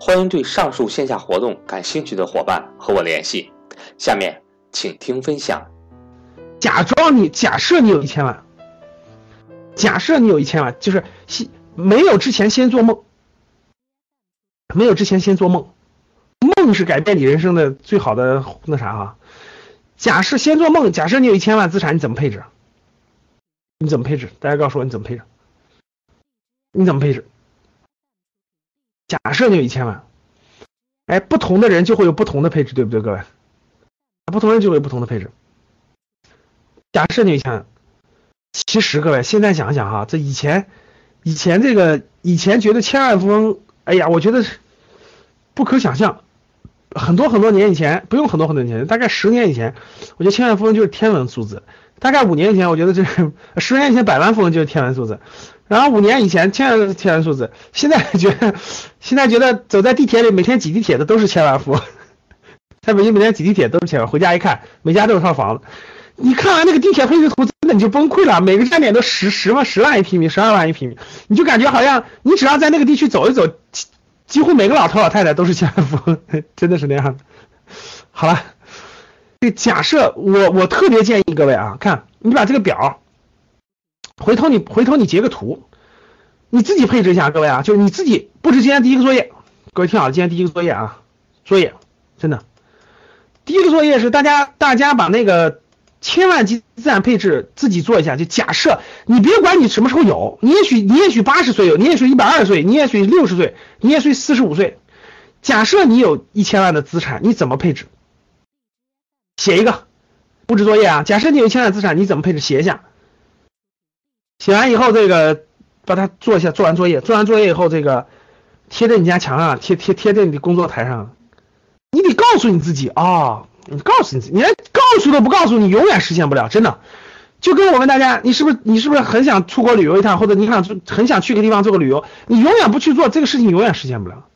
欢迎对上述线下活动感兴趣的伙伴和我联系。下面请听分享。假装你假设你有一千万，假设你有一千万，就是先没有之前先做梦，没有之前先做梦，梦是改变你人生的最好的那啥哈。假设先做梦，假设你有一千万资产，你怎么配置？你怎么配置？大家告诉我你怎么配置？你怎么配置？假设你有一千万，哎，不同的人就会有不同的配置，对不对，各位？不同人就会有不同的配置。假设你有一千万，其实各位现在想想哈，这以前，以前这个以前觉得千万富翁，哎呀，我觉得不可想象。很多很多年以前，不用很多很多年，大概十年以前，我觉得千万富翁就是天文数字。大概五年以前，我觉得这 十年以前百万富翁就是天文数字。然后五年以前，千万是天文数字。现在觉得，现在觉得走在地铁里，每天挤地铁的都是千万富翁。在北京每天挤地铁都是千万，回家一看，每家都有套房子。你看完那个地铁配置图，真的你就崩溃了。每个站点都十十万、十万一平米，十二万一平米，你就感觉好像你只要在那个地区走一走，几乎每个老头老太太都是千万富翁，真的是那样。好了，这假设我我特别建议各位啊，看你把这个表。回头你回头你截个图，你自己配置一下，各位啊，就是你自己布置今天第一个作业。各位听好了，今天第一个作业啊，作业真的，第一个作业是大家大家把那个千万级资产配置自己做一下。就假设你别管你什么时候有，你也许你也许八十岁有，你也许一百二十岁，你也许六十岁，你也许四十五岁。假设你有一千万的资产，你怎么配置？写一个布置作业啊。假设你有一千万资产，你怎么配置？写一下。写完以后，这个把它做一下，做完作业，做完作业以后，这个贴在你家墙上，贴贴贴在你的工作台上。你得告诉你自己啊，你告诉你，你连告诉都不告诉你，永远实现不了，真的。就跟我问大家，你是不是你是不是很想出国旅游一趟，或者你想很想去个地方做个旅游，你永远不去做这个事情，永远实现不了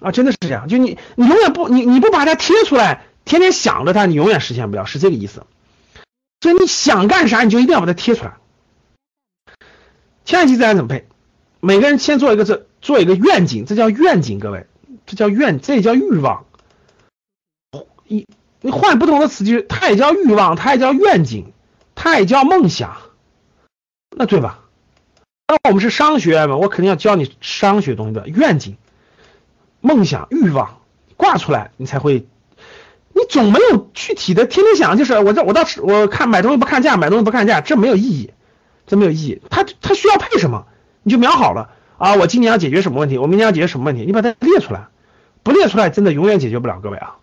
啊，真的是这样。就你你永远不你你不把它贴出来，天天想着它，你永远实现不了，是这个意思。所以你想干啥，你就一定要把它贴出来。千万级资产怎么配？每个人先做一个这做一个愿景，这叫愿景，各位，这叫愿，这叫欲望。一你换不同的词句，它也叫欲望，它也叫愿景，它也叫梦想，那对吧？那我们是商学院嘛，我肯定要教你商学东西的愿景、梦想、欲望挂出来，你才会。你总没有具体的，天天想就是我这我到我看买东西不看价，买东西不看价，这没有意义。这没有意义，他他需要配什么，你就瞄好了啊！我今年要解决什么问题，我明年要解决什么问题，你把它列出来，不列出来真的永远解决不了，各位啊！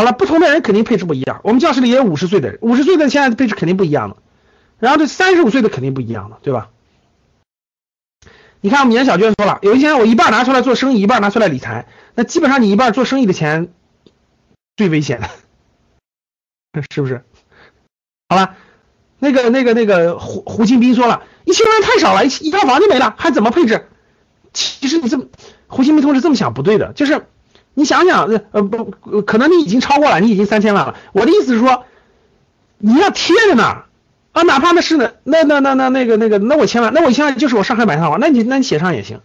好了，不同的人肯定配置不一样，我们教室里也有五十岁的人，五十岁的现在的配置肯定不一样的，然后这三十五岁的肯定不一样的，对吧？你看我们严小娟说了，有一天我一半拿出来做生意，一半拿出来理财，那基本上你一半做生意的钱最危险的，是不是？好了。那个、那个、那个胡胡金斌说了，一千万太少了，一一套房就没了，还怎么配置？其实你这么，胡金斌同志这么想不对的，就是你想想，呃不，可能你已经超过了，你已经三千万了。我的意思是说，你要贴着呢，啊，哪怕那是那那那那那那个那个，那我千万，那我一千万就是我上海买套房，那你那你写上也行。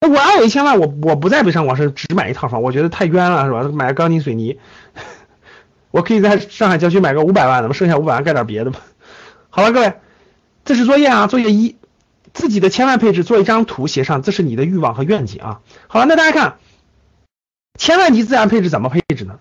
那我要有一千万，我我不在北上广深只买一套房，我觉得太冤了，是吧？买个钢筋水泥，我可以在上海郊区买个五百万的，嘛，剩下五百万干点别的吧。好了，各位，这是作业啊，作业一，自己的千万配置做一张图，写上这是你的欲望和愿景啊。好了，那大家看，千万级资产配置怎么配置呢？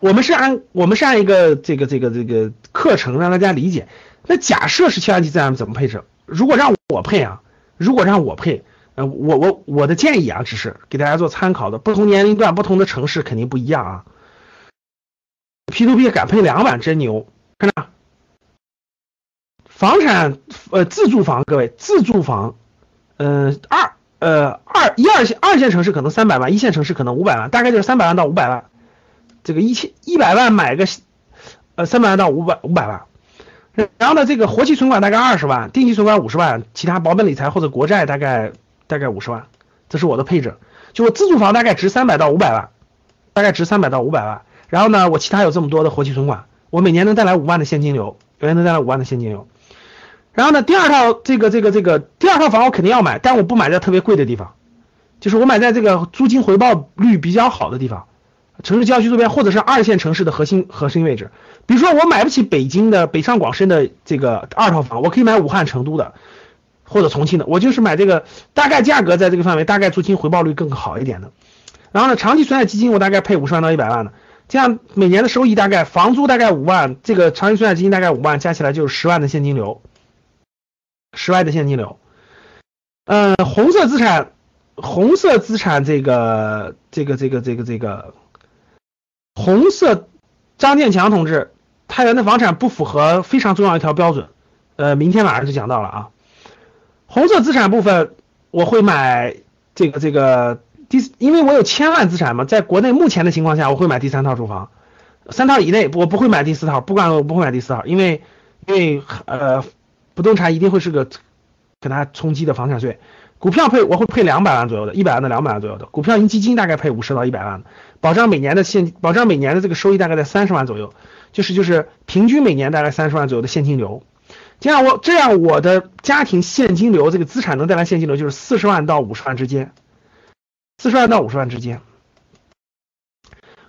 我们是按我们是按一个这个这个这个课程让大家理解。那假设是千万级资产怎么配置？如果让我配啊，如果让我配，呃，我我我的建议啊，只是给大家做参考的。不同年龄段、不同的城市肯定不一样啊。P to P 敢配两万真牛，看着。房产呃自住房，各位自住房，呃二呃二一二线二线城市可能三百万，一线城市可能五百万，大概就是三百万到五百万。这个一千一百万买个呃三百万到五百五百万，然后呢这个活期存款大概二十万，定期存款五十万，其他保本理财或者国债大概大概五十万，这是我的配置。就我自住房大概值三百到五百万，大概值三百到五百万。然后呢我其他有这么多的活期存款，我每年能带来五万的现金流，每年能带来五万的现金流。然后呢，第二套这个这个这个第二套房我肯定要买，但我不买在特别贵的地方，就是我买在这个租金回报率比较好的地方，城市郊区周边或者是二线城市的核心核心位置。比如说我买不起北京的北上广深的这个二套房，我可以买武汉、成都的或者重庆的，我就是买这个大概价格在这个范围，大概租金回报率更好一点的。然后呢，长期存在基金我大概配五十万到一百万的，这样每年的收益大概房租大概五万，这个长期存在基金大概五万，加起来就是十万的现金流。十万的现金流，呃，红色资产，红色资产这个这个这个这个这个，红色，张建强同志，太原的房产不符合非常重要一条标准，呃，明天晚上就讲到了啊。红色资产部分我会买这个这个第，因为我有千万资产嘛，在国内目前的情况下，我会买第三套住房，三套以内我不会买第四套，不管我不会买第四套，因为因为呃。不动产一定会是个给它冲击的房产税，股票配我会配两百万左右的，一百万到两百万左右的。股票型基金大概配五十到一百万，保障每年的现保障每年的这个收益大概在三十万左右，就是就是平均每年大概三十万左右的现金流，这样我这样我的家庭现金流这个资产能带来现金流就是四十万到五十万之间，四十万到五十万之间，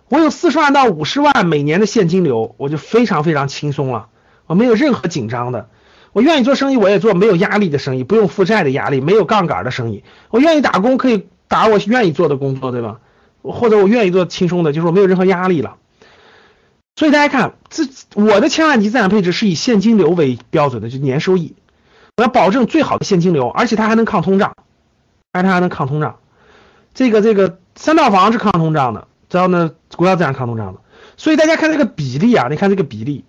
我有四十万到五十万每年的现金流，我就非常非常轻松了，我没有任何紧张的。我愿意做生意，我也做没有压力的生意，不用负债的压力，没有杠杆的生意。我愿意打工，可以打我愿意做的工作，对吧？或者我愿意做轻松的，就是我没有任何压力了。所以大家看，这我的千万级资产配置是以现金流为标准的，就年收益，我要保证最好的现金流，而且它还能抗通胀，而且它还能抗通胀。这个这个三套房是抗通胀的，然后呢，国家资产抗通胀的。所以大家看这个比例啊，你看这个比例。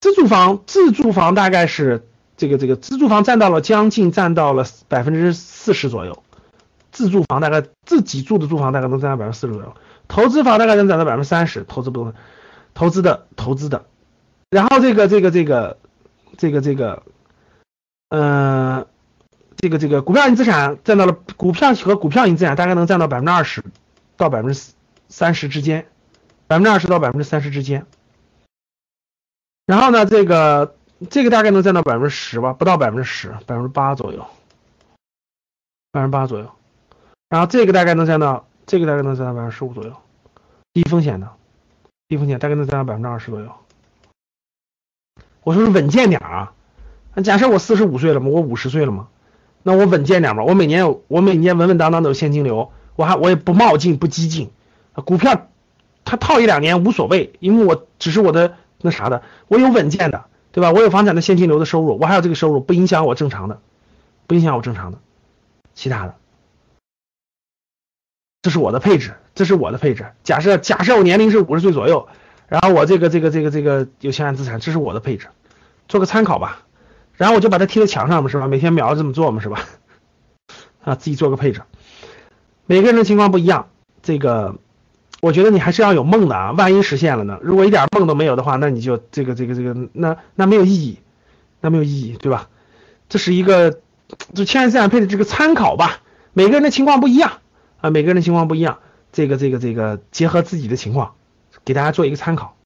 自住房，自住房大概是这个这个自住房占到了将近占到了百分之四十左右，自住房大概自己住的住房大概能占到百分之四十左右，投资房大概能占到百分之三十，投资部分，投资的投资的，然后这个这个这个这个这个，嗯，这个这个股票型资产占到了股票和股票型资产大概能占到百分之二十到百分之三十之间，百分之二十到百分之三十之间。然后呢，这个这个大概能占到百分之十吧，不到百分之十，百分之八左右，百分之八左右。然后这个大概能占到，这个大概能占到百分之十五左右，低风险的，低风险大概能占到百分之二十左右。我说是稳健点啊，那假设我四十五岁了嘛，我五十岁了嘛，那我稳健点嘛，我每年我每年稳稳当当的有现金流，我还我也不冒进不激进，股票它套一两年无所谓，因为我只是我的。那啥的，我有稳健的，对吧？我有房产的现金流的收入，我还有这个收入不影响我正常的，不影响我正常的，其他的，这是我的配置，这是我的配置。假设假设我年龄是五十岁左右，然后我这个这个这个这个有千万资产，这是我的配置，做个参考吧。然后我就把它贴在墙上嘛，是吧？每天瞄着这么做嘛，是吧？啊，自己做个配置。每个人的情况不一样，这个。我觉得你还是要有梦的啊，万一实现了呢？如果一点梦都没有的话，那你就这个这个这个，那那没有意义，那没有意义，对吧？这是一个就千万资产配的这个参考吧，每个人的情况不一样啊，每个人的情况不一样，这个这个这个结合自己的情况，给大家做一个参考。